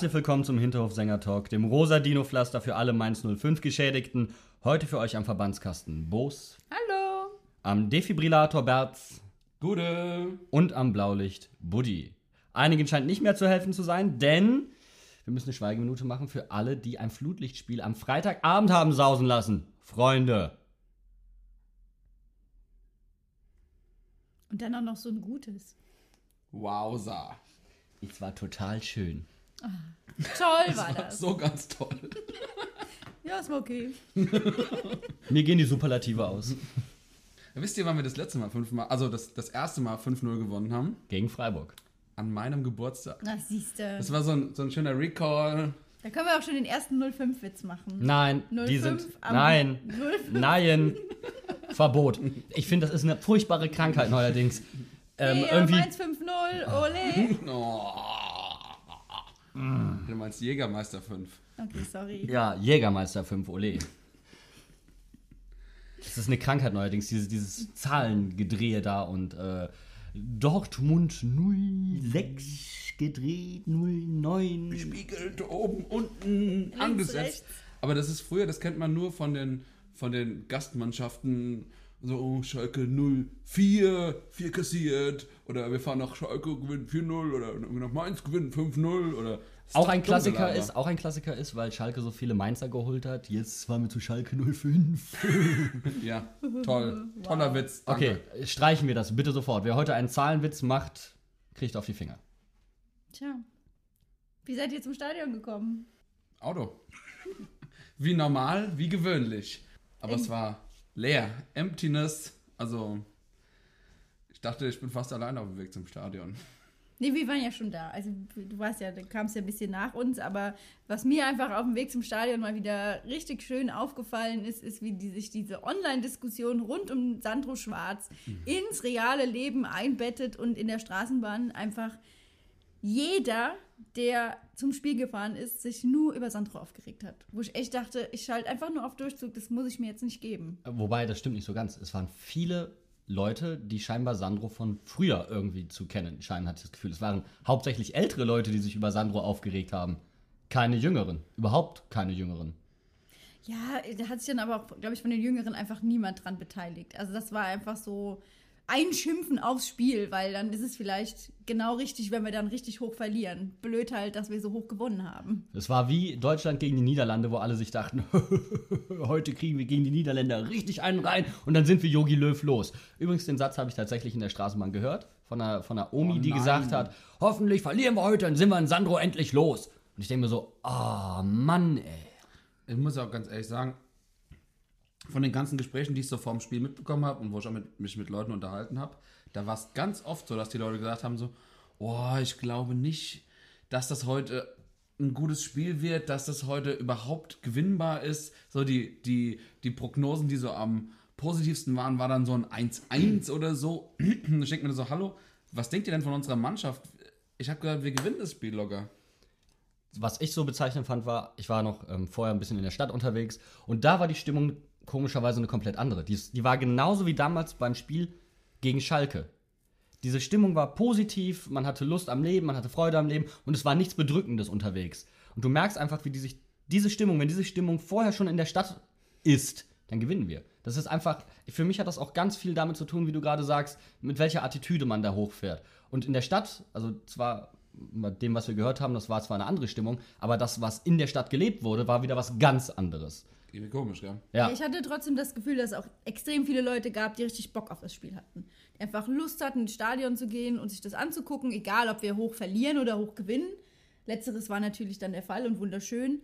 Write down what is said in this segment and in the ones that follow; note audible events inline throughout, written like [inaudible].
Herzlich willkommen zum Hinterhof-Sänger-Talk, dem rosa Dino-Pflaster für alle Mainz 05 Geschädigten. Heute für euch am Verbandskasten Boos, Hallo. am Defibrillator Berz Gute. und am Blaulicht Buddy. Einigen scheint nicht mehr zu helfen zu sein, denn wir müssen eine Schweigeminute machen für alle, die ein Flutlichtspiel am Freitagabend haben sausen lassen. Freunde. Und dann auch noch so ein gutes. Wowza. Es war total schön. Toll war das. So ganz toll. [laughs] Ja, ist mal okay. Mir gehen die Superlative aus. Wisst ihr, wann wir das letzte Mal fünfmal, also das, das erste Mal 5-0 gewonnen haben? Gegen Freiburg. An meinem Geburtstag. Na, siehste. Das war so ein, so ein schöner Recall. Da können wir auch schon den ersten 05-Witz machen. Nein, 05 die sind. am Nein, 05. nein. [laughs] Verbot. Ich finde, das ist eine furchtbare Krankheit neuerdings. Ähm, Hier, irgendwie. Mainz 5-0, ole. [laughs] Oh. Du meinst Jägermeister 5. Okay, sorry. Ja, Jägermeister 5, ole. Das ist eine Krankheit neuerdings, dieses, dieses Zahlengedrehe da und äh, Dortmund 06 gedreht, 09. Spiegelt oben, unten, angesetzt. rechts. Aber das ist früher, das kennt man nur von den, von den Gastmannschaften. So, oh, Schalke 04, 4 kassiert. Oder wir fahren nach Schalke, gewinnen 4-0. Oder nach Mainz, gewinnen 5-0. Oder Auch ein Klassiker Dummgelaber. ist, auch ein Klassiker ist, weil Schalke so viele Mainzer geholt hat. Jetzt waren wir zu Schalke 05. [laughs] Ja, toll. Toller Witz. Danke. Okay, streichen wir das bitte sofort. Wer heute einen Zahlenwitz macht, kriegt auf die Finger. Tja. Wie seid ihr zum Stadion gekommen? Auto. Wie normal, wie gewöhnlich. Aber es war leer. Emptiness. Also, ich dachte, ich bin fast alleine auf dem Weg zum Stadion. Nee, wir waren ja schon da. Also du warst ja, du kamst ja ein bisschen nach uns, aber was mir einfach auf dem Weg zum Stadion mal wieder richtig schön aufgefallen ist, ist, wie die, sich diese Online-Diskussion rund um Sandro Schwarz ins reale Leben einbettet und in der Straßenbahn einfach jeder, der zum Spiel gefahren ist, sich nur über Sandro aufgeregt hat. Wo ich echt dachte, ich schalte einfach nur auf Durchzug, das muss ich mir jetzt nicht geben. Wobei, das stimmt nicht so ganz. Es waren viele Leute, die scheinbar Sandro von früher irgendwie zu kennen scheinen, hatte ich das Gefühl. Es waren hauptsächlich ältere Leute, die sich über Sandro aufgeregt haben. Keine jüngeren. Überhaupt keine jüngeren. Ja, da hat sich dann aber glaube ich, von den Jüngeren einfach niemand dran beteiligt. Also das war einfach so ein Schimpfen aufs Spiel, weil dann ist es vielleicht genau richtig, wenn wir dann richtig hoch verlieren. Blöd halt, dass wir so hoch gewonnen haben. Es war wie Deutschland gegen die Niederlande, wo alle sich dachten, [laughs] heute kriegen wir gegen die Niederländer richtig einen rein und dann sind wir Yogi Löw los. Übrigens, den Satz habe ich tatsächlich in der Straßenbahn gehört, von einer, von einer Omi, Oh die gesagt hat, hoffentlich verlieren wir heute, dann sind wir in Sandro endlich los. Und ich denke mir so, ah, Mann, ey. Ich muss auch ganz ehrlich sagen, von den ganzen Gesprächen, die ich so vor dem Spiel mitbekommen habe und wo ich auch mit, mich mit Leuten unterhalten habe, da war es ganz oft so, dass die Leute gesagt haben so, oh, ich glaube nicht, dass das heute ein gutes Spiel wird, dass das heute überhaupt gewinnbar ist. So die, die, die Prognosen, die so am positivsten waren, war dann so ein 1-1 oder so. Ich denke mir so, hallo, was denkt ihr denn von unserer Mannschaft? Ich habe gehört, wir gewinnen das Spiel locker. was ich so bezeichnend fand, war, ich war noch ähm, vorher ein bisschen in der Stadt unterwegs und da war die Stimmung komischerweise eine komplett andere. Die, die war genauso wie damals beim Spiel gegen Schalke. Diese Stimmung war positiv, man hatte Lust am Leben, man hatte Freude am Leben und es war nichts Bedrückendes unterwegs. Und du merkst einfach, wie die sich, diese Stimmung, wenn diese Stimmung vorher schon in der Stadt ist, dann gewinnen wir. Das ist einfach, für mich hat das auch ganz viel damit zu tun, wie du gerade sagst, mit welcher Attitüde man da hochfährt. Und in der Stadt, also zwar bei dem, was wir gehört haben, das war zwar eine andere Stimmung, aber das, was in der Stadt gelebt wurde, war wieder was ganz anderes. Irgendwie komisch, gell? Ja, Ich hatte trotzdem das Gefühl, dass es auch extrem viele Leute gab, die richtig Bock auf das Spiel hatten. Die einfach Lust hatten, ins Stadion zu gehen und sich das anzugucken, egal ob wir hoch verlieren oder hoch gewinnen. Letzteres war natürlich dann der Fall und wunderschön.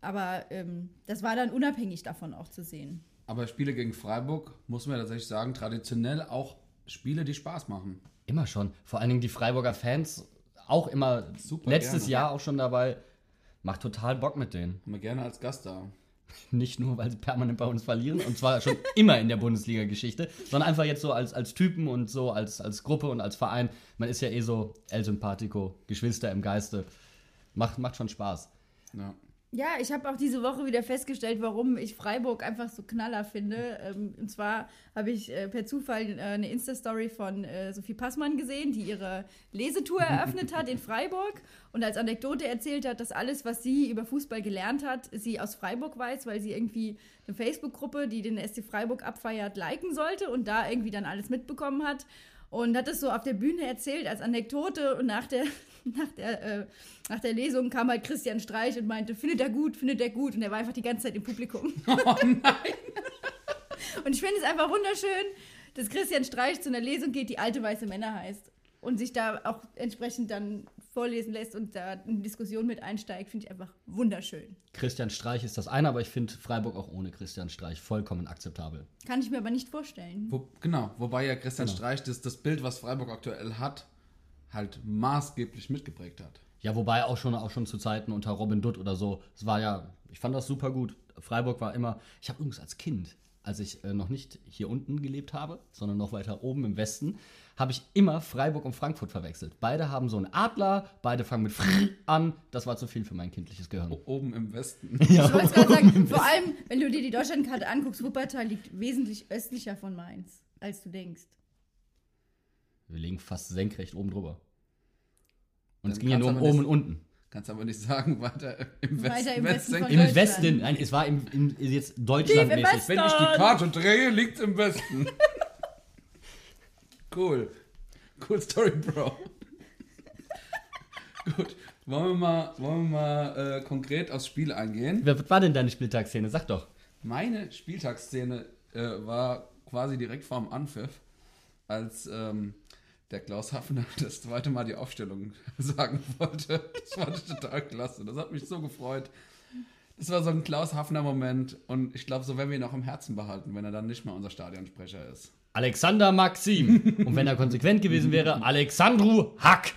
Aber ähm, das war dann unabhängig davon auch zu sehen. Aber Spiele gegen Freiburg, muss man tatsächlich sagen, traditionell auch Spiele, die Spaß machen. immer schon. Vor allen Dingen die Freiburger Fans, auch immer Super letztes gerne. Jahr auch schon dabei. Macht total Bock mit denen. Haben wir gerne als Gast da. [laughs] Nicht nur, weil sie permanent bei uns verlieren, und zwar schon [laughs] immer in der Bundesliga-Geschichte, sondern einfach jetzt so als, als Typen und so als, als Gruppe und als Verein. Man ist ja eh so El Sympathico, Geschwister im Geiste. Macht, macht schon Spaß. Ja. Ja, ich habe auch diese Woche wieder festgestellt, warum ich Freiburg einfach so knaller finde. Ähm, und zwar habe ich äh, per Zufall äh, eine Insta-Story von äh, Sophie Passmann gesehen, die ihre Lesetour [laughs] eröffnet hat in Freiburg und als Anekdote erzählt hat, dass alles, was sie über Fußball gelernt hat, sie aus Freiburg weiß, weil sie irgendwie eine Facebook-Gruppe, die den SC Freiburg abfeiert, liken sollte und da irgendwie dann alles mitbekommen hat. Und hat es so auf der Bühne erzählt als Anekdote und nach der, nach der, äh, nach der Lesung kam halt Christian Streich und meinte, findet er gut, findet er gut. Und er war einfach die ganze Zeit im Publikum. [laughs] Oh nein. [laughs] Und ich finde es einfach wunderschön, dass Christian Streich zu einer Lesung geht, die alte weiße Männer heißt. Und sich da auch entsprechend dann vorlesen lässt und da in Diskussion mit einsteigt, finde ich einfach wunderschön. Christian Streich ist das eine, aber ich finde Freiburg auch ohne Christian Streich vollkommen akzeptabel. Kann ich mir aber nicht vorstellen. Wo, genau, wobei ja Christian Genau. Streich das, das Bild, was Freiburg aktuell hat, halt maßgeblich mitgeprägt hat. Ja, wobei auch schon, auch schon zu Zeiten unter Robin Dutt oder so. Es war ja, ich fand das super gut. Freiburg war immer, ich habe übrigens als Kind, als ich äh, noch nicht hier unten gelebt habe, sondern noch weiter oben im Westen, habe ich immer Freiburg und Frankfurt verwechselt. Beide haben so einen Adler, beide fangen mit Fr an. Das war zu viel für mein kindliches Gehirn. O- Oben im Westen. [laughs] Ich wollte gerade sagen, vor allem, wenn du dir die Deutschlandkarte anguckst, Wuppertal liegt wesentlich östlicher von Mainz, als du denkst. Wir liegen fast senkrecht oben drüber. Und es Dann ging ja nur um oben und unten. Kannst aber nicht sagen, weiter im Westen. Weiter im Westen von Im. Westen, nein, es war im, im jetzt deutschlandmäßig. Westen. Wenn ich die Karte drehe, liegt's im Westen. [laughs] cool. Cool Story, Bro. [laughs] Gut. Wollen wir mal, wollen wir mal äh, konkret aufs Spiel eingehen? Wer- Was war denn deine Spieltagsszene? Sag doch. Meine Spieltagsszene äh, war quasi direkt vorm Anpfiff, als ähm, der Klaus Hafner [laughs] das zweite Mal die Aufstellung [laughs] sagen wollte. Das ich total klasse. Das hat mich so gefreut. Das war so ein Klaus Hafner-Moment und ich glaube, so werden wir ihn auch im Herzen behalten, wenn er dann nicht mehr unser Stadionsprecher ist. Alexander Maxim. Und wenn er konsequent gewesen wäre, [laughs] Alexandru Hack.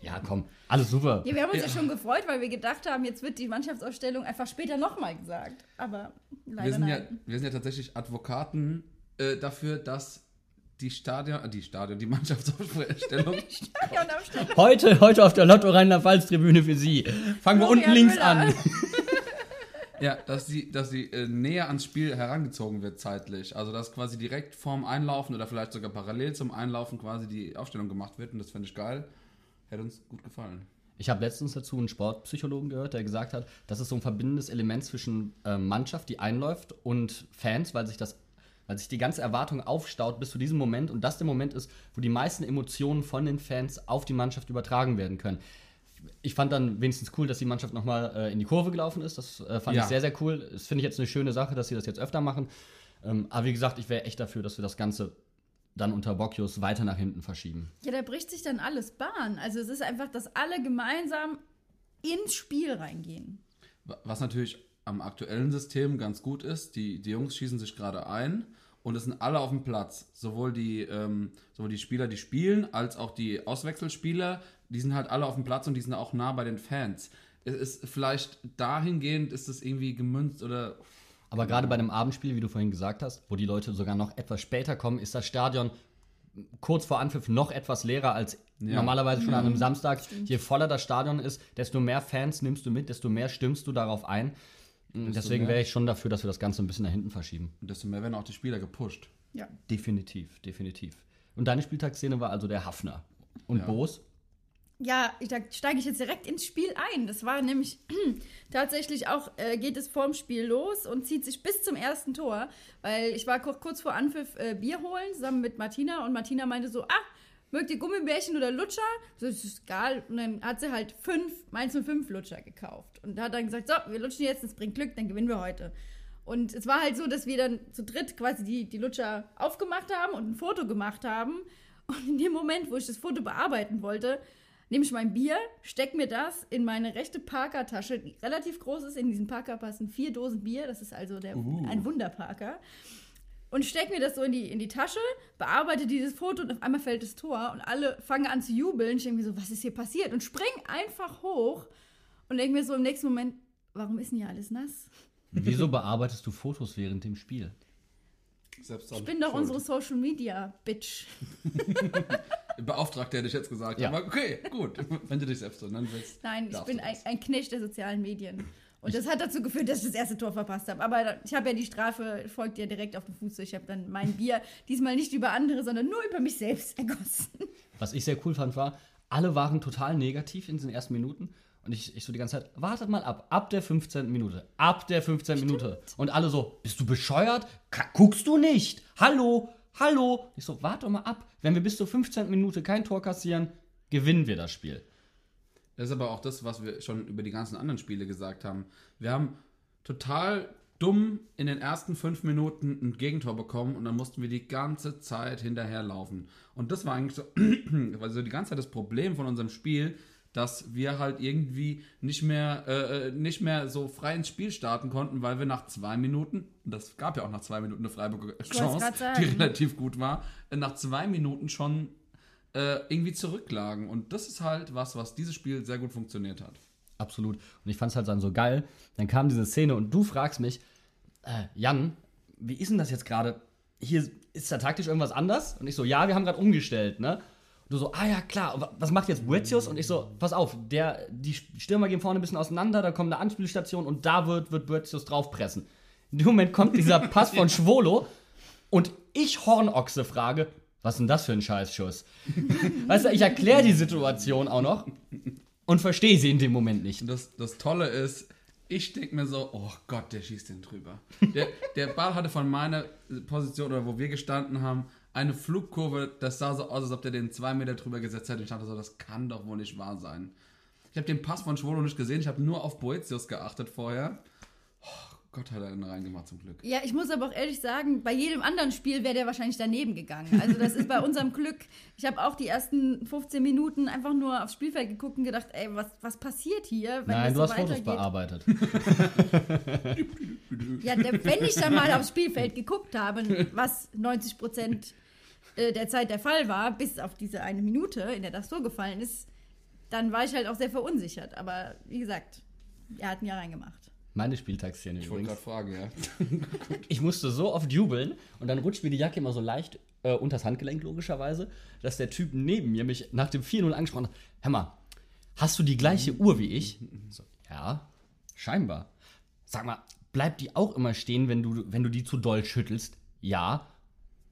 Ja, komm, alles super. Ja, wir haben uns ja. Ja. schon gefreut, weil wir gedacht haben, jetzt wird die Mannschaftsausstellung einfach später nochmal gesagt. Aber leider Wir sind, ja, nein. wir sind ja tatsächlich Advokaten äh, dafür, dass die Stadion, äh, die Stadion, die Mannschaftsaufstellung [laughs] Stadionaufstellung. Heute, heute auf der Lotto Rheinland-Pfalz-Tribüne für Sie. Fangen wir unten links Müller. an. [laughs] Ja, dass sie, dass sie äh, näher ans Spiel herangezogen wird zeitlich. Also dass quasi direkt vorm Einlaufen oder vielleicht sogar parallel zum Einlaufen quasi die Aufstellung gemacht wird und das fände ich geil. Hätte uns gut gefallen. Ich habe letztens dazu einen Sportpsychologen gehört, der gesagt hat, das ist so ein verbindendes Element zwischen äh, Mannschaft, die einläuft, und Fans, weil sich das, weil sich die ganze Erwartung aufstaut bis zu diesem Moment und das der Moment ist, wo die meisten Emotionen von den Fans auf die Mannschaft übertragen werden können. Ich fand dann wenigstens cool, dass die Mannschaft nochmal äh, in die Kurve gelaufen ist. Das äh, fand Ja. ich sehr, sehr cool. Das finde ich jetzt eine schöne Sache, dass sie das jetzt öfter machen. Ähm, aber wie gesagt, ich wäre echt dafür, dass wir das Ganze dann unter Bocchius weiter nach hinten verschieben. Ja, da bricht sich dann alles Bahn. Also es ist einfach, dass alle gemeinsam ins Spiel reingehen. Wa- Was natürlich am aktuellen System ganz gut ist, die, die Jungs schießen sich gerade ein und es sind alle auf dem Platz. Sowohl die, ähm, sowohl die Spieler, die spielen, als auch die Auswechselspieler, die sind halt alle auf dem Platz und die sind auch nah bei den Fans. Es ist vielleicht dahingehend ist es irgendwie gemünzt oder Aber gerade bei einem Abendspiel, wie du vorhin gesagt hast, wo die Leute sogar noch etwas später kommen, ist das Stadion kurz vor Anpfiff noch etwas leerer als Ja. normalerweise schon an einem Samstag. Je voller das Stadion ist, desto mehr Fans nimmst du mit, desto mehr stimmst du darauf ein. Deswegen wäre ich schon dafür, dass wir das Ganze ein bisschen nach hinten verschieben. desto mehr werden auch die Spieler gepusht. Ja. Definitiv, definitiv. Und deine Spieltagsszene war also der Hafner. Und Ja. Boos? Ja, ich, da steige ich jetzt direkt ins Spiel ein. Das war nämlich [clears throat] tatsächlich auch, äh, geht es vorm Spiel los und zieht sich bis zum ersten Tor, weil ich war kur- kurz vor Anpfiff äh, Bier holen, zusammen mit Martina und Martina meinte so, ah, mögt ihr Gummibärchen oder Lutscher? So, das ist egal. Und dann hat sie halt fünf, Mainz 05 Lutscher gekauft und hat dann gesagt, so, wir lutschen jetzt, das bringt Glück, dann gewinnen wir heute. Und es war halt so, dass wir dann zu dritt quasi die, die Lutscher aufgemacht haben und ein Foto gemacht haben. Und in dem Moment, wo ich das Foto bearbeiten wollte, nehme ich mein Bier, steck mir das in meine rechte Parkertasche, die relativ groß ist. In diesem Parker passen vier Dosen Bier. Das ist also der, Uh. ein Wunderparker. Und steck mir das so in die, in die Tasche, bearbeite dieses Foto und auf einmal fällt das Tor und alle fangen an zu jubeln. Ich denke mir so, was ist hier passiert? Und spring einfach hoch und denke mir so im nächsten Moment, warum ist denn hier alles nass? Wieso bearbeitest du Fotos während dem Spiel? Selbst Ich bin doch unsere Social Media Bitch. [laughs] Beauftragter hätte ich jetzt gesagt. Ja. Aber okay, gut. Wenn du dich selbst so nennen willst. Nein, ich bin ein, ein Knecht der sozialen Medien. Und das hat dazu geführt, dass ich das erste Tor verpasst habe. Aber ich habe ja die Strafe, folgt ja direkt auf den Fuß. Ich habe dann mein [laughs] Bier diesmal nicht über andere, sondern nur über mich selbst ergossen. Was ich sehr cool fand, war, alle waren total negativ in den ersten Minuten. Und ich, ich so die ganze Zeit, wartet mal ab, ab der 15. Minute, ab der 15. Minute. Und alle so, bist du bescheuert? Guckst du nicht? Hallo, hallo. Ich so, warte mal ab. Wenn wir bis zur 15. Minute kein Tor kassieren, gewinnen wir das Spiel. Das ist aber auch das, was wir schon über die ganzen anderen Spiele gesagt haben. Wir haben total dumm in den ersten fünf Minuten ein Gegentor bekommen und dann mussten wir die ganze Zeit hinterherlaufen. Und das war eigentlich so, [clears throat] also die ganze Zeit das Problem von unserem Spiel, dass wir halt irgendwie nicht mehr, äh, äh, nicht mehr so frei ins Spiel starten konnten, weil wir nach zwei Minuten, das gab ja auch nach zwei Minuten eine Freiburger Chance, die relativ gut war, nach zwei Minuten schon äh, irgendwie zurücklagen. Und das ist halt was, was dieses Spiel sehr gut funktioniert hat. Absolut. Und ich fand es halt dann so geil. Dann kam diese Szene und du fragst mich, äh, Jan, wie ist denn das jetzt gerade? Hier ist da taktisch irgendwas anders? Und ich so, ja, wir haben gerade umgestellt, ne? Und du so, ah ja, klar, und was macht jetzt Boetius? Und ich so, pass auf, der, die Stürmer gehen vorne ein bisschen auseinander, da kommt eine Anspielstation und da wird, wird Boetius draufpressen. In dem Moment kommt dieser [laughs] Pass von Schwolo und ich Hornochse frage, was ist denn das für ein Scheißschuss? [laughs] weißt du, ich erkläre die Situation auch noch und verstehe sie in dem Moment nicht. Das, das Tolle ist, ich denke mir so, oh Gott, der schießt den drüber. Der, der Ball hatte von meiner Position oder wo wir gestanden haben, eine Flugkurve, das sah so aus, als ob der den zwei Meter drüber gesetzt hätte. Ich dachte so, das kann doch wohl nicht wahr sein. Ich habe den Pass von Schwolo nicht gesehen, ich habe nur auf Boetius geachtet vorher. Gott, hat er den reingemacht zum Glück. Ja, ich muss aber auch ehrlich sagen, bei jedem anderen Spiel wäre der wahrscheinlich daneben gegangen. Also das ist bei unserem Glück. Ich habe auch die ersten 15 Minuten einfach nur aufs Spielfeld geguckt und gedacht, ey, was, was passiert hier? wenn Nein, das du so hast Fotos bearbeitet. [laughs] Ja, wenn ich dann mal aufs Spielfeld geguckt habe, was 90 Prozent äh, der Zeit der Fall war, bis auf diese eine Minute, in der das Tor gefallen ist, dann war ich halt auch sehr verunsichert. Aber wie gesagt, er hat ihn ja reingemacht. Meine Spieltagsszene Ich wollte übrigens. gerade fragen, ja. [laughs] Ich musste so oft jubeln und dann rutscht mir die Jacke immer so leicht äh, unters Handgelenk, logischerweise, dass der Typ neben mir mich nach dem 4-0 angesprochen hat: Hör mal, hast du die gleiche Uhr wie ich? So, ja, scheinbar. Sag mal, bleibt die auch immer stehen, wenn du, wenn du die zu doll schüttelst? Ja.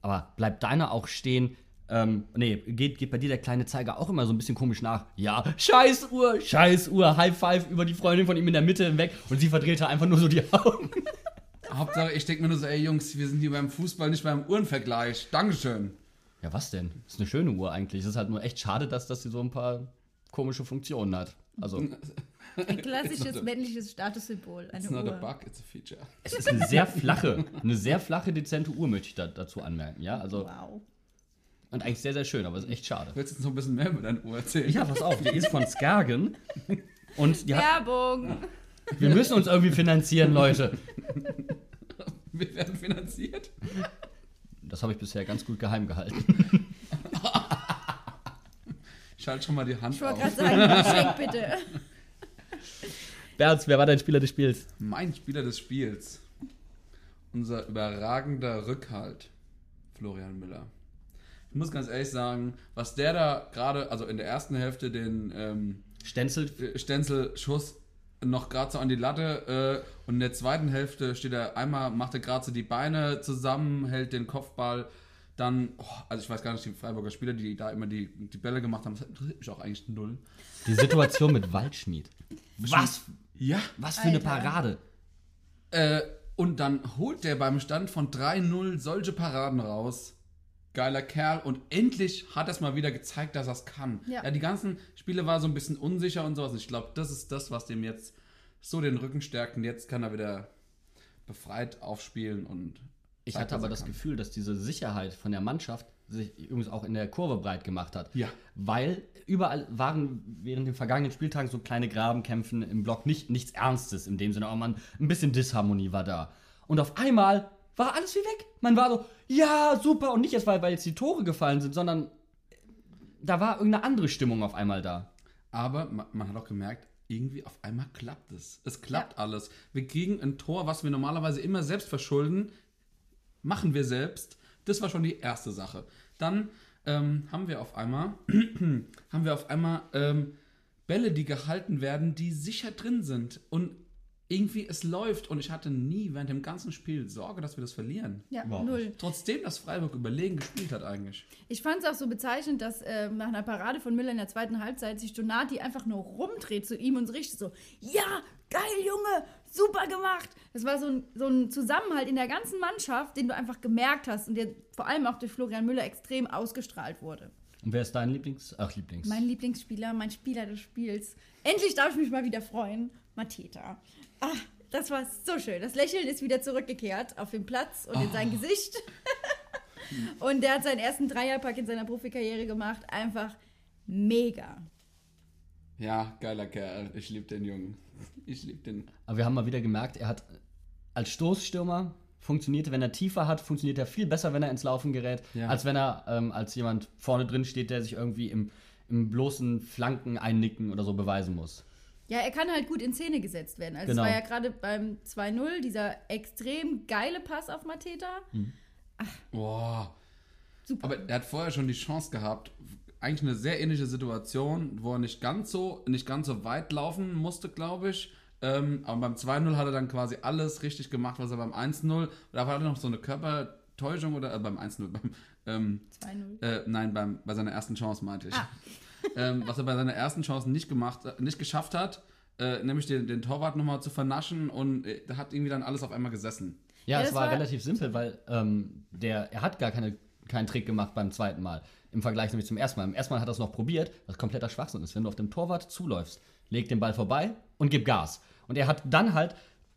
Aber bleibt deine auch stehen? Ähm, nee, geht, geht bei dir der kleine Zeiger auch immer so ein bisschen komisch nach? Ja, scheiß Uhr, scheiß Uhr, High Five über die Freundin von ihm in der Mitte hinweg und sie verdreht da einfach nur so die Augen. [laughs] Hauptsache, ich denke mir nur so, ey Jungs, wir sind hier beim Fußball, nicht beim Uhrenvergleich. Dankeschön. Ja, was denn? Ist eine schöne Uhr eigentlich. Es ist halt nur echt schade, dass, dass sie so ein paar komische Funktionen hat. Also, [laughs] Ein klassisches männliches Statussymbol. Eine It's not a Uhr. bug, it's a feature. es ist eine sehr flache, eine sehr flache, dezente Uhr, möchte ich da, dazu anmerken. Ja, also, Wow. Und eigentlich sehr, sehr schön, aber ist echt schade. Willst du uns noch ein bisschen mehr über deine Uhr erzählen? Ja, pass auf, die ist von Skagen. Und die hat, Werbung. wir müssen uns irgendwie finanzieren, Leute. Wir werden finanziert. Das habe ich bisher ganz gut geheim gehalten. Schalt schon mal die Hand Ich wollte auf. gerade sagen, schenk bitte. Berz, wer war dein Spieler des Spiels? Mein Spieler des Spiels. Unser überragender Rückhalt. Florian Müller. Ich muss ganz ehrlich sagen, was der da gerade, also in der ersten Hälfte den ähm, Stenzel. Stenzel-Schuss noch gerade so an die Latte äh, und in der zweiten Hälfte steht er einmal, macht er gerade so die Beine zusammen, hält den Kopfball, dann, oh, also ich weiß gar nicht, die Freiburger Spieler, die da immer die, die Bälle gemacht haben, das interessiert mich auch eigentlich null. Die Situation mit Waldschmied. Was, Ja. was für eine Alter. Parade. Äh, und dann holt der beim Stand von 3-0 solche Paraden raus. Geiler Kerl. Und endlich hat er es mal wieder gezeigt, dass er es kann. Ja. Ja. die ganzen Spiele war so ein bisschen unsicher und sowas. Und ich glaube, das ist das, was dem jetzt so den Rücken stärkt. Und jetzt kann er wieder befreit aufspielen und. Ich hatte aber er das kann. Gefühl, dass diese Sicherheit von der Mannschaft sich übrigens auch in der Kurve breit gemacht hat. Ja. Weil überall waren während den vergangenen Spieltagen so kleine Grabenkämpfen im Block nicht, nichts Ernstes in dem Sinne, aber man, ein bisschen Disharmonie war da. Und auf einmal war alles wie weg. Man war so, ja, super. Und nicht jetzt, weil, weil jetzt die Tore gefallen sind, sondern da war irgendeine andere Stimmung auf einmal da. Aber man, man hat auch gemerkt, irgendwie auf einmal klappt es. Es klappt alles. Wir kriegen ein Tor, was wir normalerweise immer selbst verschulden, machen wir selbst. Das war schon die erste Sache. Dann ähm, haben wir auf einmal, [clears throat] haben wir auf einmal ähm, Bälle, die gehalten werden, die sicher drin sind. Und irgendwie es läuft. Und ich hatte nie während dem ganzen Spiel Sorge, dass wir das verlieren. Ja, Wow. null. Trotzdem, dass Freiburg überlegen gespielt hat eigentlich. Ich fand es auch so bezeichnend, dass äh, nach einer Parade von Müller in der zweiten Halbzeit sich Donati einfach nur rumdreht zu ihm und so richtig so, ja, geil, Junge, super gemacht. Das war so ein, so ein Zusammenhalt in der ganzen Mannschaft, den du einfach gemerkt hast und der vor allem auch durch Florian Müller extrem ausgestrahlt wurde. Und wer ist dein Lieblings... Ach, Lieblings... Mein Lieblingsspieler, mein Spieler des Spiels. Endlich darf ich mich mal wieder freuen. Mateta. Ah, das war so schön. Das Lächeln ist wieder zurückgekehrt auf den Platz und in sein Gesicht. [laughs] und der hat seinen ersten Dreierpack in seiner Profikarriere gemacht. Einfach mega. Ja, geiler Kerl. Ich liebe den Jungen. Ich liebe den. Aber wir haben mal wieder gemerkt, er hat als Stoßstürmer funktioniert, wenn er tiefer hat, funktioniert er viel besser, wenn er ins Laufen gerät, Ja. als wenn er ähm, als jemand vorne drin steht, der sich irgendwie im, im bloßen Flanken einnicken oder so beweisen muss. Ja, er kann halt gut in Szene gesetzt werden. Also Genau. es war ja gerade beim 2-0 dieser extrem geile Pass auf Mateta. Boah. Super. Aber er hat vorher schon die Chance gehabt, eigentlich eine sehr ähnliche Situation, wo er nicht ganz so, nicht ganz so weit laufen musste, glaube ich. Ähm, aber beim 2-0 hat er dann quasi alles richtig gemacht, was er beim 1-0, da war noch so eine Körpertäuschung oder äh, beim 1-0, beim, ähm, 2-0. äh, nein, beim, bei seiner ersten Chance meinte ich. Ah. Ähm, was er bei seiner ersten Chance nicht gemacht, äh, nicht geschafft hat, äh, nämlich den, den Torwart nochmal zu vernaschen und äh, da hat irgendwie dann alles auf einmal gesessen. Ja, Ja, es das war, war- relativ simpel, weil ähm, der, er hat gar keine, keinen Trick gemacht beim zweiten Mal. Im Vergleich nämlich zum ersten Mal. Im ersten Mal hat er es noch probiert, was kompletter Schwachsinn ist. Wenn du auf dem Torwart zuläufst, leg den Ball vorbei und gib Gas. Und er hat dann halt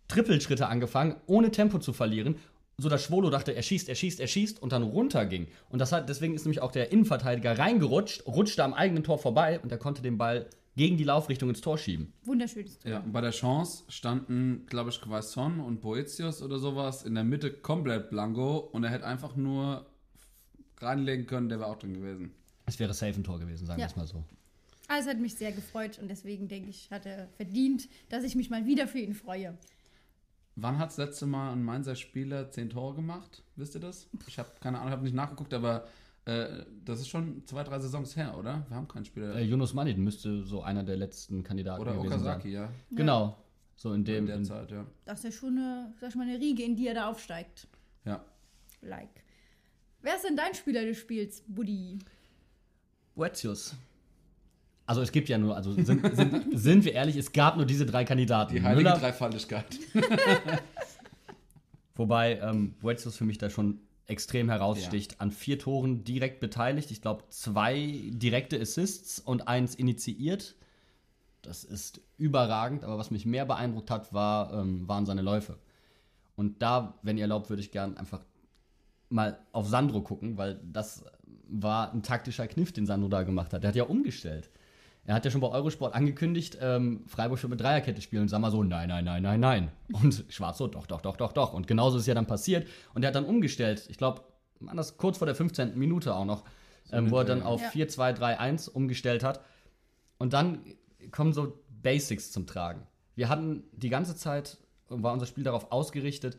Trippelschritte angefangen, ohne Tempo zu verlieren, so dass Schwolo dachte, er schießt, er schießt, er schießt und dann runterging. Und das hat, deswegen ist nämlich auch der Innenverteidiger reingerutscht, rutschte am eigenen Tor vorbei und er konnte den Ball gegen die Laufrichtung ins Tor schieben. Wunderschönes Tor. Ja, und bei der Chance standen, glaube ich, Quaison und Boetius oder sowas in der Mitte komplett blanko und er hätte einfach nur reinlegen können, der wäre auch drin gewesen. Es wäre safe ein Tor gewesen, sagen wir Ja. es mal so. Also es hat mich sehr gefreut und deswegen denke ich, hat er verdient, dass ich mich mal wieder für ihn freue. Wann hat das letzte Mal ein Mainzer Spieler 10 Tore gemacht? Wisst ihr das? Ich habe keine Ahnung, habe nicht nachgeguckt, aber äh, das ist schon zwei, drei Saisons her, oder? Wir haben keinen Spieler. Äh, Yunus Manit müsste so einer der letzten Kandidaten oder gewesen Okazaki, ja. sein. Genau. So in In dem. der In, Zeit, ja. Das ist ja schon eine, sag ich mal, eine Riege, in die er da aufsteigt. Ja. Like. Wer ist denn dein Spieler des Spiels, Buddy? Boetius. Also es gibt ja nur, also sind, sind, sind wir ehrlich, es gab nur diese drei Kandidaten. Die heilige Müller, Dreifaltigkeit. [laughs] wobei ähm, Boetius für mich da schon extrem heraussticht. An vier Toren direkt beteiligt. Ich glaube, zwei direkte Assists und eins initiiert. Das ist überragend, aber was mich mehr beeindruckt hat, war, ähm, waren seine Läufe. Und da, wenn ihr erlaubt, würde ich gern einfach mal auf Sandro gucken, weil das war ein taktischer Kniff, den Sandro da gemacht hat. Der hat ja umgestellt. Er hat ja schon bei Eurosport angekündigt, ähm, Freiburg wird mit Dreierkette spielen. Und Sammer so, nein, nein, nein, nein, nein. Und Schwarz so, doch, doch, doch, doch, doch. Und genauso ist es ja dann passiert. Und er hat dann umgestellt. Ich glaube, das kurz vor der 15. Minute auch noch, ähm, wo er dann auf Ja. 4-2-3-1 umgestellt hat. Und dann kommen so Basics zum Tragen. Wir hatten die ganze Zeit, war unser Spiel darauf ausgerichtet,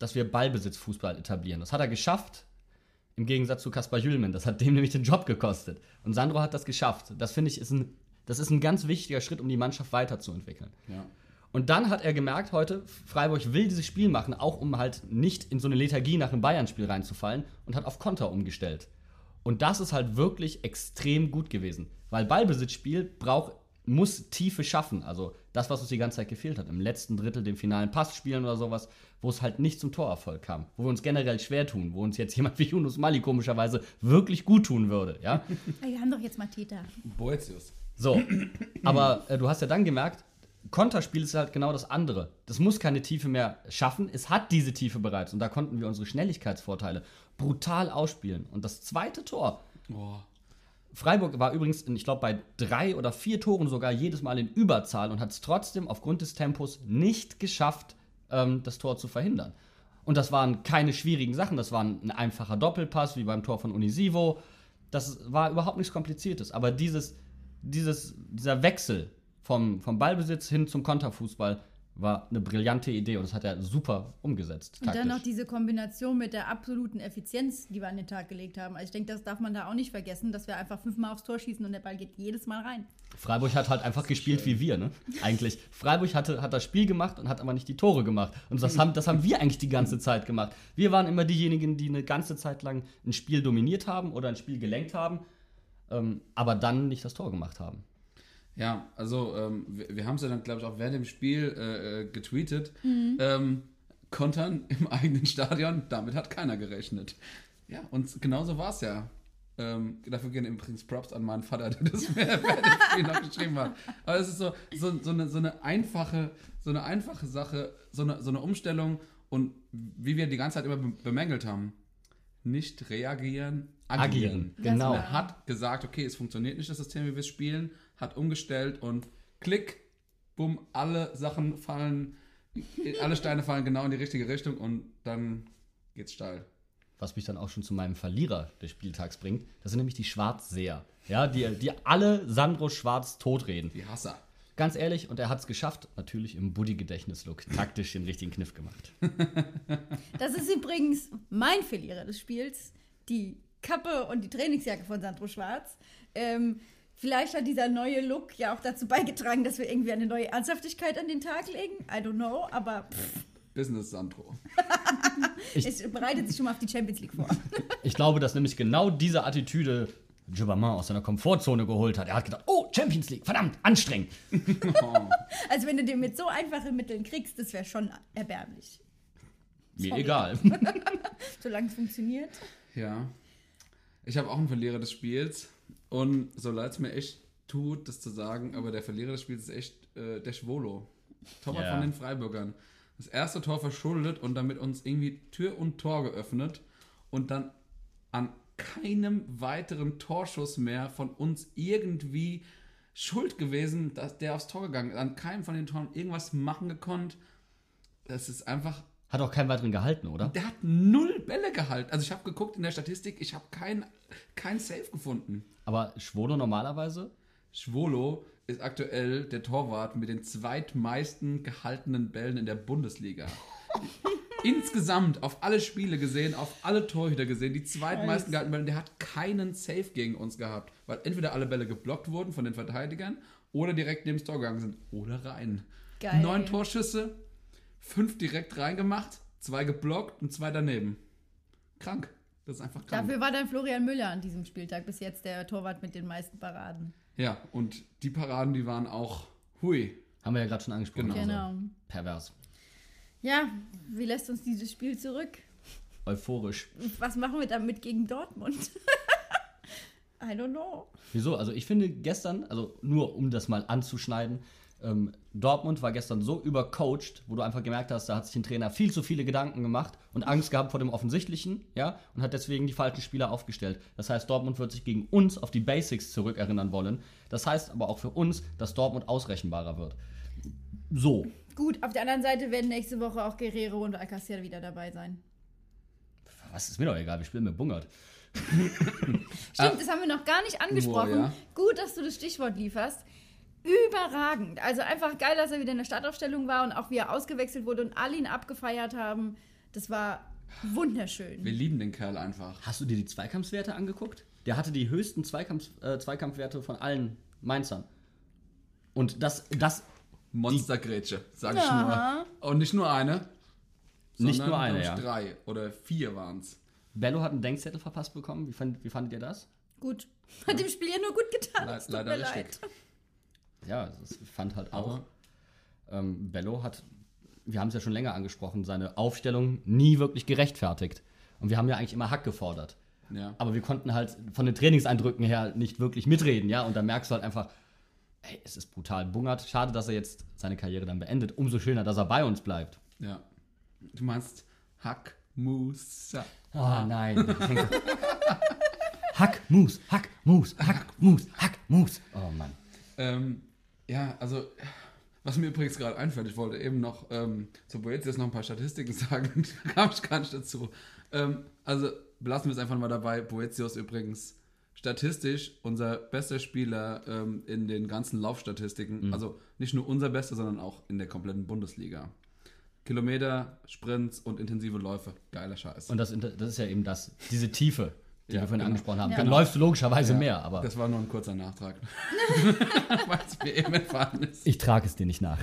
dass wir Ballbesitzfußball etablieren. Das hat er geschafft, im Gegensatz zu Kaspar Jülmen. Das hat dem [laughs] nämlich den Job gekostet. Und Sandro hat das geschafft. Das finde ich, ist ein, das ist ein ganz wichtiger Schritt, um die Mannschaft weiterzuentwickeln. Ja. Und dann hat er gemerkt heute, Freiburg will dieses Spiel machen, auch um halt nicht in so eine Lethargie nach einem Bayern-Spiel reinzufallen und hat auf Konter umgestellt. Und das ist halt wirklich extrem gut gewesen. Weil Ballbesitzspiel braucht, muss Tiefe schaffen. Also das, was uns die ganze Zeit gefehlt hat. Im letzten Drittel den finalen Pass spielen oder sowas, wo es halt nicht zum Torerfolg kam. Wo wir uns generell schwer tun. Wo uns jetzt [laughs] jemand wie Yunus Mali komischerweise wirklich gut tun würde. Ja? Wir haben doch jetzt Mateta. Boetius. So, aber äh, du hast ja dann gemerkt, Konterspiel ist halt genau das andere. Das muss keine Tiefe mehr schaffen. Es hat diese Tiefe bereits. Und da konnten wir unsere Schnelligkeitsvorteile brutal ausspielen. Und das zweite Tor, Boah. Freiburg war übrigens, in, ich glaube, bei drei oder vier Toren sogar jedes Mal in Überzahl und hat es trotzdem aufgrund des Tempos nicht geschafft, ähm, das Tor zu verhindern. Und das waren keine schwierigen Sachen. Das war ein, ein einfacher Doppelpass, wie beim Tor von Unisivo. Das war überhaupt nichts Kompliziertes. Aber dieses, dieses, dieser Wechsel vom, vom Ballbesitz hin zum Konterfußball, war eine brillante Idee und das hat er super umgesetzt. Und dann taktisch. noch diese Kombination mit der absoluten Effizienz, die wir an den Tag gelegt haben. Also ich denke, das darf man da auch nicht vergessen, dass wir einfach fünfmal aufs Tor schießen und der Ball geht jedes Mal rein. Freiburg hat halt einfach gespielt wie wir, ne? Eigentlich. Freiburg hatte, hat das Spiel gemacht und hat aber nicht die Tore gemacht. Und das haben, das haben wir eigentlich die ganze Zeit gemacht. Wir waren immer diejenigen, die eine ganze Zeit lang ein Spiel dominiert haben oder ein Spiel gelenkt haben, ähm, aber dann nicht das Tor gemacht haben. Ja, also ähm, wir, wir haben es ja dann, glaube ich, auch während dem Spiel äh, äh, getweetet. Ähm, Kontern [laughs] im eigenen Stadion, damit hat keiner gerechnet. Ja, und genauso war es ja. Ähm, dafür gehen übrigens Props an meinen Vater, der das mir [laughs] während dem Spiel noch geschrieben hat. Aber es ist so, so, so, eine, so eine einfache, so eine einfache Sache, so eine, so eine Umstellung und wie wir die ganze Zeit immer be- bemängelt haben. Nicht reagieren, agieren. Agieren, genau. Er hat gesagt, okay, es funktioniert nicht das System, wie wir es spielen, hat umgestellt und klick, bumm, alle Sachen fallen, alle Steine fallen genau in die richtige Richtung und dann geht's steil. Was mich dann auch schon zu meinem Verlierer des Spieltags bringt. Das sind nämlich die Schwarzseher. Ja, die, die alle Sandro Schwarz totreden. Die Hasser. Ganz ehrlich, und er hat es geschafft, natürlich im Buddy-Gedächtnis-Look, taktisch den richtigen Kniff gemacht. [laughs] Das ist übrigens mein Verlierer des Spiels. Die Kappe und die Trainingsjacke von Sandro Schwarz. Ähm, vielleicht hat dieser neue Look ja auch dazu beigetragen, dass wir irgendwie eine neue Ernsthaftigkeit an den Tag legen. I don't know, aber pff, Business Sandro. [laughs] es bereitet sich schon mal auf die Champions League vor. [laughs] Ich glaube, dass nämlich genau diese Attitüde Gibbermann aus seiner Komfortzone geholt hat. Er hat gedacht, oh, Champions League, verdammt, anstrengend. [laughs] Also wenn du den mit so einfachen Mitteln kriegst, das wäre schon erbärmlich. Mir Sorry. egal. Solange es funktioniert. Ja. Ich habe auch einen Verlierer des Spiels und so leid es mir echt tut, das zu sagen, aber der Verlierer des Spiels ist echt äh, der Schwolo. Torwart Ja. von den Freiburgern. Das erste Tor verschuldet und damit uns irgendwie Tür und Tor geöffnet und dann an keinem weiteren Torschuss mehr von uns irgendwie schuld gewesen, dass der aufs Tor gegangen ist. An keinem von den Toren irgendwas machen gekonnt. Das ist einfach Hat auch keinen weiteren gehalten, oder? der hat null Bälle gehalten. Also ich habe geguckt in der Statistik, ich habe kein, kein Safe gefunden. Aber Schwolo normalerweise? Schwolo ist aktuell der Torwart mit den zweitmeisten gehaltenen Bällen in der Bundesliga. [laughs] Insgesamt auf alle Spiele gesehen, auf alle Torhüter gesehen, die zweitmeisten gehaltenen Bälle. Der hat keinen Safe gegen uns gehabt, weil entweder alle Bälle geblockt wurden von den Verteidigern oder direkt neben das Tor gegangen sind oder rein. Geil. Neun Torschüsse, fünf direkt reingemacht, zwei geblockt und zwei daneben. Krank. Das ist einfach krank. Dafür war dann Florian Müller an diesem Spieltag bis jetzt der Torwart mit den meisten Paraden. Ja, und die Paraden, die waren auch hui. Haben wir ja gerade schon angesprochen. Genau. Genau. Pervers. Ja, wie lässt uns dieses Spiel zurück? Euphorisch. Was machen wir damit gegen Dortmund? [laughs] I don't know. Wieso? Also ich finde gestern, also nur um das mal anzuschneiden, ähm, Dortmund war gestern so übercoacht, wo du einfach gemerkt hast, da hat sich ein Trainer viel zu viele Gedanken gemacht und Angst gehabt vor dem Offensichtlichen, ja, und hat deswegen die falschen Spieler aufgestellt. Das heißt, Dortmund wird sich gegen uns auf die Basics zurückerinnern wollen. Das heißt aber auch für uns, dass Dortmund ausrechenbarer wird. So. Gut, auf der anderen Seite werden nächste Woche auch Guerrero und Alcacer wieder dabei sein. Was ist mir doch egal, wir spielen mit Bungert. Stimmt, das haben wir noch gar nicht [laughs] angesprochen. Boah, ja. Gut, dass du das Stichwort lieferst. Überragend. Also einfach geil, dass er wieder in der Startaufstellung war und auch wie er ausgewechselt wurde und alle ihn abgefeiert haben. Das war wunderschön. Wir lieben den Kerl einfach. Hast du dir die Zweikampfswerte angeguckt? Der hatte die höchsten Zweikampf, äh, Zweikampfwerte von allen Mainzern. Und das, das Monstergrätsche, sag ich Ja. nur. Und nicht nur eine. Nicht sondern, nur eine, ja. drei oder vier waren es. Bello hat einen Denkzettel verpasst bekommen. Wie, fand, wie fandet ihr das? Gut. Hat dem Spiel ja nur gut getan. Le leider mir richtig. leid. Ja, das fand halt auch. Ähm, Bello hat, wir haben es ja schon länger angesprochen, seine Aufstellung nie wirklich gerechtfertigt. Und wir haben ja eigentlich immer Hack gefordert. ja. Aber wir konnten halt von den Trainingseindrücken her nicht wirklich mitreden, ja. Und da merkst du halt einfach, ey, es ist brutal. Bungert, schade, dass er jetzt seine Karriere dann beendet. Umso schöner, dass er bei uns bleibt. ja. Du meinst Hack Musa. Oh nein. [laughs] Hack, Mus, Hack, Mus, Hack, Mus, Hack, Mus. Oh Mann. Ähm, ja, also, was mir übrigens gerade einfällt, ich wollte eben noch ähm, zu Boetius noch ein paar Statistiken [laughs] sagen, da kam ich gar nicht dazu. Ähm, also, belassen wir es einfach mal dabei. Boetius übrigens statistisch unser bester Spieler ähm, in den ganzen Laufstatistiken. Mhm. Also nicht nur unser bester, sondern auch in der kompletten Bundesliga. Kilometer, Sprints und intensive Läufe. Geiler Scheiß. Und das, das ist ja eben das, diese Tiefe, die Ja, wir vorhin genau. angesprochen haben. Ja. Dann Genau. läufst du logischerweise Ja, mehr, aber Das war nur ein kurzer Nachtrag. Weil es mir eben entfallen ist. ich trage es dir nicht nach.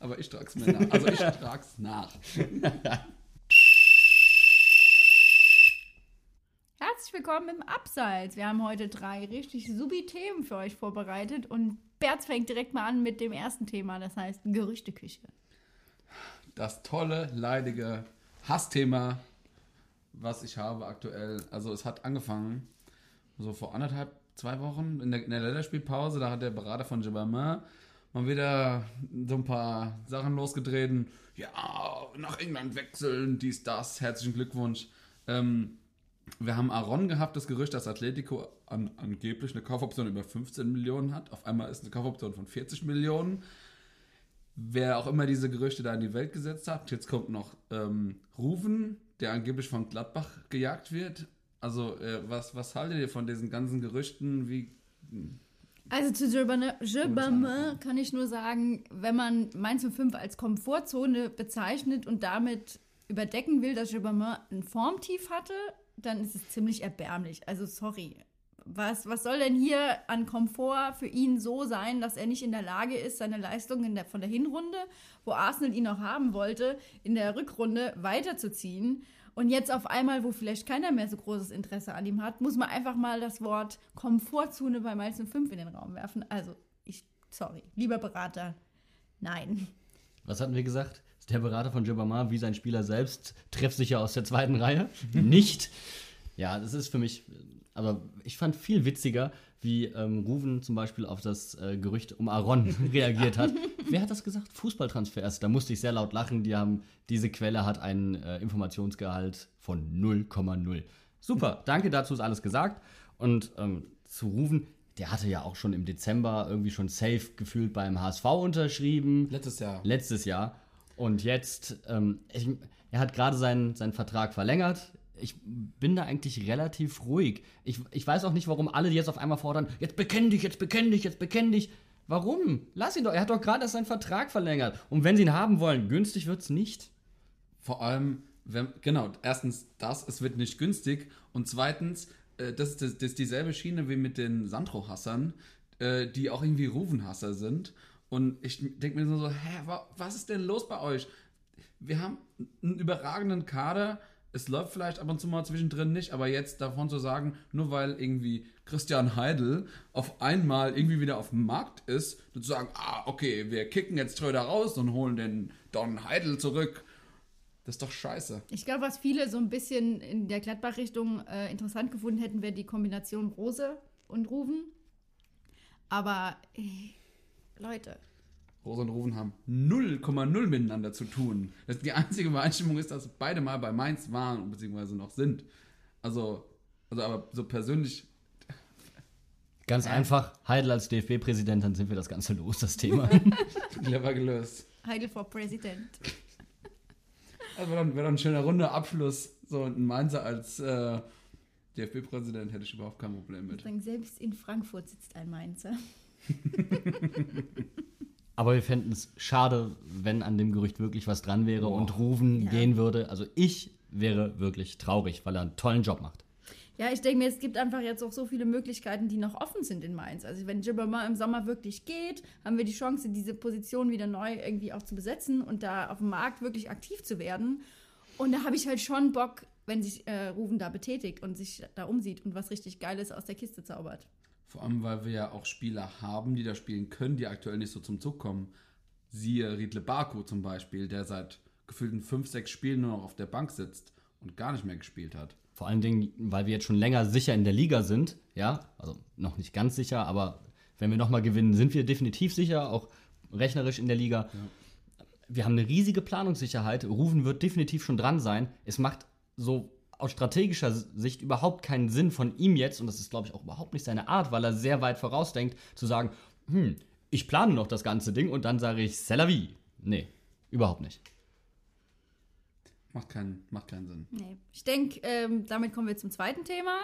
Aber ich trag's mir nach. Also ich trag's nach. [laughs] Herzlich willkommen im Abseits. Wir haben heute drei richtig subi Themen für euch vorbereitet und Berz fängt direkt mal an mit dem ersten Thema, das heißt Gerüchteküche. Das tolle, leidige Hassthema, was ich habe aktuell. Also es hat angefangen, so vor anderthalb, zwei Wochen in der, in der Länderspielpause. Da hat der Berater von Jabama mal wieder so ein paar Sachen losgetreten. Ja, nach England wechseln, dies, das. Herzlichen Glückwunsch. Ähm, wir haben Aaron gehabt, das Gerücht, dass Atletico an, angeblich eine Kaufoption über 15 Millionen hat. Auf einmal ist eine Kaufoption von 40 Millionen. Wer auch immer diese Gerüchte da in die Welt gesetzt hat. Jetzt kommt noch ähm, Rufen, der angeblich von Gladbach gejagt wird. Also, äh, was, was haltet ihr von diesen ganzen Gerüchten? Wie, Also zu Gilbermin kann ich nur sagen, wenn man Mainz 05 als Komfortzone bezeichnet und damit überdecken will, dass Gilbermin ein Formtief hatte, dann ist es ziemlich erbärmlich. Also sorry. Was, was soll denn hier an Komfort für ihn so sein, dass er nicht in der Lage ist, seine Leistung in der, von der Hinrunde, wo Arsenal ihn noch haben wollte, in der Rückrunde weiterzuziehen? Und jetzt auf einmal, wo vielleicht keiner mehr so großes Interesse an ihm hat, muss man einfach mal das Wort Komfortzone bei Mainz 05 in den Raum werfen. Also, ich, sorry, lieber Berater, nein. Was hatten wir gesagt? Ist der Berater von Jabama wie sein Spieler selbst treffsicher aus der zweiten Reihe? Nicht. Ja, das ist für mich, aber ich fand viel witziger, wie ähm, Ruven zum Beispiel auf das äh, Gerücht um Aaron [laughs] reagiert hat. [laughs] Wer hat das gesagt? Fußballtransfers. Da musste ich sehr laut lachen. Die haben, diese Quelle hat einen äh, Informationsgehalt von 0,0. Super, danke, dazu ist alles gesagt. Und ähm, zu Ruven, der hatte ja auch schon im Dezember irgendwie schon safe gefühlt beim HSV unterschrieben. letztes Jahr. Letztes Jahr. Und jetzt, ähm, ich, er hat gerade seinen, seinen Vertrag verlängert. Ich bin da eigentlich relativ ruhig. Ich, ich weiß auch nicht, warum alle jetzt auf einmal fordern, jetzt bekenn dich, jetzt bekenn dich, jetzt bekenn dich. Warum? Lass ihn doch. Er hat doch gerade seinen Vertrag verlängert. Und wenn sie ihn haben wollen, günstig wird's nicht. Vor allem, wenn, genau, erstens das, es wird nicht günstig. Und zweitens, äh, das, das, das ist dieselbe Schiene wie mit den Sandro-Hassern, äh, die auch irgendwie Ruven-Hasser sind. Und ich denke mir so, hä, wa, was ist denn los bei euch? Wir haben einen überragenden Kader. Es läuft vielleicht ab und zu mal zwischendrin nicht, aber jetzt davon zu sagen, nur weil irgendwie Christian Heidel auf einmal irgendwie wieder auf dem Markt ist, zu sagen, ah, okay, wir kicken jetzt Tröder raus und holen den Don Heidel zurück. Das ist doch scheiße. Ich glaube, was viele so ein bisschen in der Gladbach-Richtung äh, interessant gefunden hätten, wäre die Kombination Rose und Ruven. Aber, äh, Leute, Rose und Rufen haben 0,0 miteinander zu tun. Das, die einzige Übereinstimmung ist, dass beide mal bei Mainz waren, beziehungsweise noch sind. Also, also aber so persönlich, [laughs] Ganz einfach, Heidel als DFB-Präsident, dann sind wir das Ganze los, das Thema. [laughs] clever gelöst. Heidel for President. Also wäre dann, wär dann ein schöner runder Abschluss. So ein Mainzer als äh, DFB-Präsident hätte ich überhaupt kein Problem mit. Sagen, Selbst in Frankfurt sitzt ein Mainzer. [laughs] Aber wir fänden es schade, wenn an dem Gerücht wirklich was dran wäre Boah. und Ruven Ja. gehen würde. Also ich wäre wirklich traurig, weil er einen tollen Job macht. Ja, ich denke mir, es gibt einfach jetzt auch so viele Möglichkeiten, die noch offen sind in Mainz. Also wenn Gibbermann im Sommer wirklich geht, haben wir die Chance, diese Position wieder neu irgendwie auch zu besetzen und da auf dem Markt wirklich aktiv zu werden. Und da habe ich halt schon Bock, wenn sich äh, Ruven da betätigt und sich da umsieht und was richtig Geiles aus der Kiste zaubert. Vor allem, weil wir ja auch Spieler haben, die da spielen können, die aktuell nicht so zum Zug kommen. Siehe Riedle Baku zum Beispiel, der seit gefühlten fünf, sechs Spielen nur noch auf der Bank sitzt und gar nicht mehr gespielt hat. Vor allen Dingen, weil wir jetzt schon länger sicher in der Liga sind. Ja, also noch nicht ganz sicher, aber wenn wir nochmal gewinnen, sind wir definitiv sicher, auch rechnerisch in der Liga. Wir haben eine riesige Planungssicherheit. Rufen wird definitiv schon dran sein. Es macht so aus strategischer Sicht überhaupt keinen Sinn von ihm jetzt, und das ist, glaube ich, auch überhaupt nicht seine Art, weil er sehr weit vorausdenkt, zu sagen, hm, ich plane noch das ganze Ding und dann sage ich, c'est la vie. Nee, überhaupt nicht. Macht keinen, macht keinen Sinn. Nee. Ich denke, ähm, damit kommen wir zum zweiten Thema.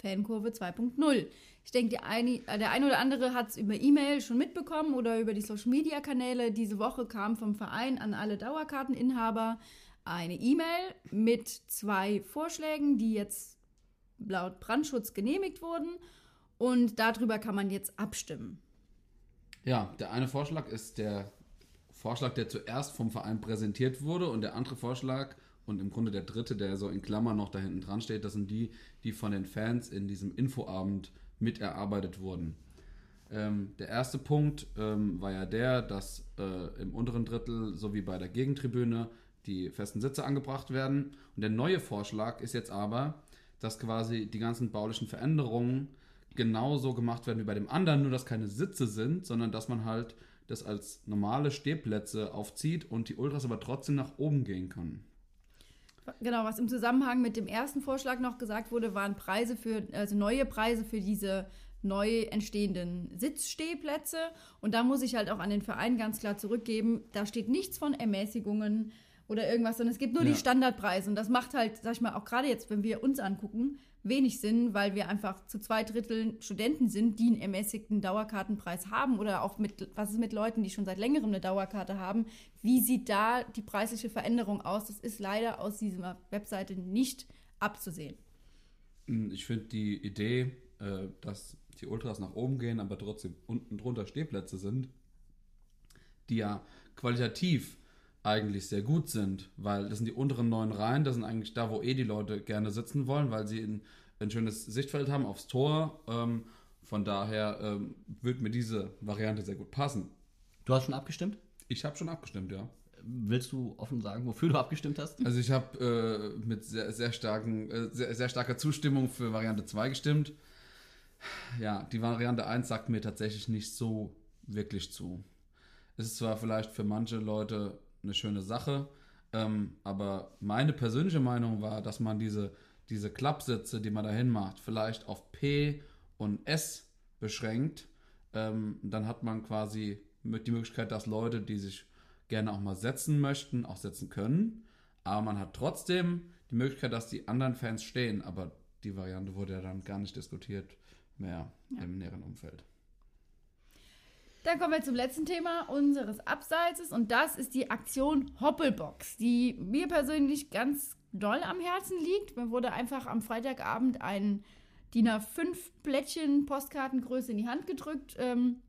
Fankurve 2.0. Ich denke, die eine, äh, der eine oder andere hat es über E-Mail schon mitbekommen oder über die Social-Media-Kanäle. Diese Woche kam vom Verein an alle Dauerkarteninhaber eine E-Mail mit zwei Vorschlägen, die jetzt laut Brandschutz genehmigt wurden. Und darüber kann man jetzt abstimmen. Ja, der eine Vorschlag ist der Vorschlag, der zuerst vom Verein präsentiert wurde und der andere Vorschlag und im Grunde der dritte, der so in Klammern noch da hinten dran steht, das sind die, die von den Fans in diesem Infoabend mit erarbeitet wurden. Ähm, der erste Punkt ähm, war ja der, dass äh, im unteren Drittel sowie bei der Gegentribüne die festen Sitze angebracht werden. Und der neue Vorschlag ist jetzt aber, dass quasi die ganzen baulichen Veränderungen genauso gemacht werden wie bei dem anderen, nur dass keine Sitze sind, sondern dass man halt das als normale Stehplätze aufzieht und die Ultras aber trotzdem nach oben gehen können. Genau, was im Zusammenhang mit dem ersten Vorschlag noch gesagt wurde, waren Preise für, also neue Preise für diese neu entstehenden Sitzstehplätze. Und da muss ich halt auch an den Verein ganz klar zurückgeben, da steht nichts von Ermäßigungen oder irgendwas, sondern es gibt nur Ja. die Standardpreise. Und das macht halt, sag ich mal, auch gerade jetzt, wenn wir uns angucken, wenig Sinn, weil wir einfach zu zwei Dritteln Studenten sind, die einen ermäßigten Dauerkartenpreis haben oder auch mit, was ist mit Leuten, die schon seit längerem eine Dauerkarte haben. Wie sieht da die preisliche Veränderung aus? Das ist leider aus dieser Webseite nicht abzusehen. Ich finde die Idee, äh, dass die Ultras nach oben gehen, aber trotzdem unten drunter Stehplätze sind, die ja qualitativ eigentlich sehr gut sind, weil das sind die unteren neun Reihen, das sind eigentlich da, wo eh die Leute gerne sitzen wollen, weil sie ein, ein schönes Sichtfeld haben aufs Tor. Ähm, von daher ähm, wird mir diese Variante sehr gut passen. Du hast schon abgestimmt? Ich habe schon abgestimmt, ja. Willst du offen sagen, wofür du abgestimmt hast? Also ich habe äh, mit sehr, sehr, starken, äh, sehr, sehr starker Zustimmung für Variante 2 gestimmt. Ja, die Variante 1 sagt mir tatsächlich nicht so wirklich zu. Es ist zwar vielleicht für manche Leute eine schöne Sache, ähm, aber meine persönliche Meinung war, dass man diese, diese Klappsitze, die man dahin macht, vielleicht auf P und S beschränkt. Ähm, dann hat man quasi mit die Möglichkeit, dass Leute, die sich gerne auch mal setzen möchten, auch setzen können. Aber man hat trotzdem die Möglichkeit, dass die anderen Fans stehen. Aber die Variante wurde ja dann gar nicht diskutiert mehr im näheren Umfeld. Dann kommen wir zum letzten Thema unseres Abseitses und das ist die Aktion Hoppelbox, die mir persönlich ganz doll am Herzen liegt. Mir wurde einfach am Freitagabend ein DIN A5 Plättchen Postkartengröße in die Hand gedrückt ähm,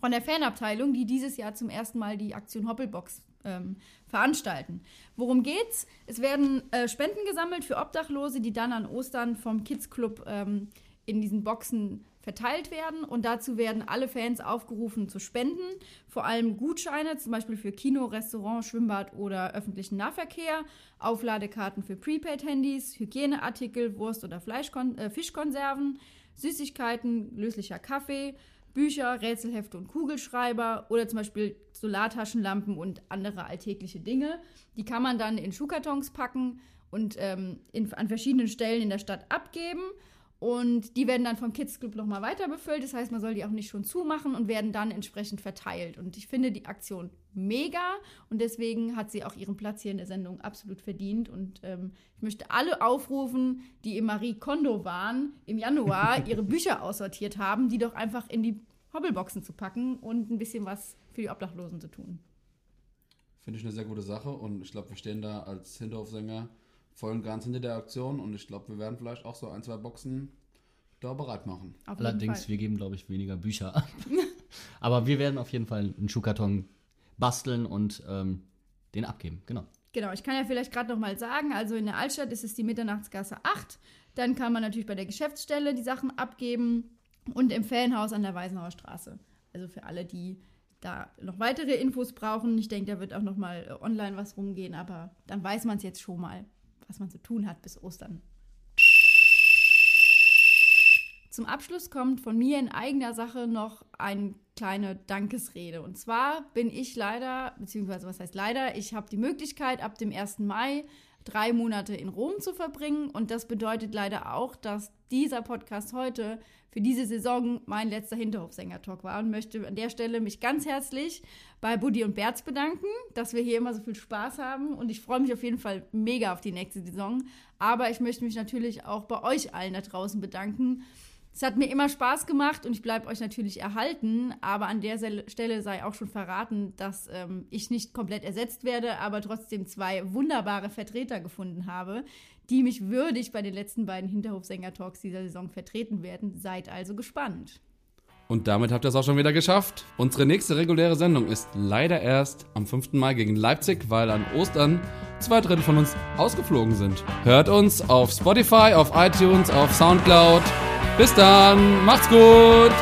von der Fanabteilung, die dieses Jahr zum ersten Mal die Aktion Hoppelbox ähm, veranstalten. Worum geht's? Es werden äh, Spenden gesammelt für Obdachlose, die dann an Ostern vom Kids Club ähm, in diesen Boxen verteilt werden und dazu werden alle Fans aufgerufen zu spenden, vor allem Gutscheine, zum Beispiel für Kino, Restaurant, Schwimmbad oder öffentlichen Nahverkehr, Aufladekarten für Prepaid-Handys, Hygieneartikel, Wurst- oder Fleischkon äh, Fischkonserven, Süßigkeiten, löslicher Kaffee, Bücher, Rätselhefte und Kugelschreiber oder zum Beispiel Solartaschenlampen und andere alltägliche Dinge. Die kann man dann in Schuhkartons packen und ähm, in, an verschiedenen Stellen in der Stadt abgeben. Und die werden dann vom Kids Club nochmal weiter befüllt. Das heißt, man soll die auch nicht schon zumachen und werden dann entsprechend verteilt. Und ich finde die Aktion mega und deswegen hat sie auch ihren Platz hier in der Sendung absolut verdient. Und ähm, ich möchte alle aufrufen, die im Marie Kondo waren, im Januar [laughs] ihre Bücher aussortiert haben, die doch einfach in die Hobbelboxen zu packen und ein bisschen was für die Obdachlosen zu tun. Finde ich eine sehr gute Sache und ich glaube, wir stehen da als Hinterhofsänger voll und ganz hinter der Aktion und ich glaube, wir werden vielleicht auch so ein, zwei Boxen da bereit machen. Auf jeden Allerdings, Fall. wir geben, glaube ich, weniger Bücher ab. [laughs] Aber wir werden auf jeden Fall einen Schuhkarton basteln und ähm, den abgeben. Genau. Genau, ich kann ja vielleicht gerade noch mal sagen, also in der Altstadt ist es die Mitternachtsgasse 8. Dann kann man natürlich bei der Geschäftsstelle die Sachen abgeben und im Fanhaus an der Weisenauer Straße. Also für alle, die da noch weitere Infos brauchen. Ich denke, da wird auch noch mal äh, online was rumgehen, aber dann weiß man es jetzt schon mal, was man zu tun hat bis Ostern. Zum Abschluss kommt von mir in eigener Sache noch eine kleine Dankesrede. Und zwar bin ich leider, beziehungsweise was heißt leider, ich habe die Möglichkeit, ab dem 1. Mai drei Monate in Rom zu verbringen. Und das bedeutet leider auch, dass dieser Podcast heute für diese Saison mein letzter Hinterhofsänger-Talk war und möchte an der Stelle mich ganz herzlich bei Buddy und Berz bedanken, dass wir hier immer so viel Spaß haben und ich freue mich auf jeden Fall mega auf die nächste Saison. Aber ich möchte mich natürlich auch bei euch allen da draußen bedanken. Es hat mir immer Spaß gemacht und ich bleibe euch natürlich erhalten, aber an der Stelle sei auch schon verraten, dass ähm, ich nicht komplett ersetzt werde, aber trotzdem zwei wunderbare Vertreter gefunden habe, die mich würdig bei den letzten beiden Hinterhofsänger-Talks dieser Saison vertreten werden. Seid also gespannt. Und damit habt ihr es auch schon wieder geschafft. Unsere nächste reguläre Sendung ist leider erst am 5. Mai gegen Leipzig, weil an Ostern zwei Drittel von uns ausgeflogen sind. Hört uns auf Spotify, auf iTunes, auf Soundcloud. Bis dann, macht's gut!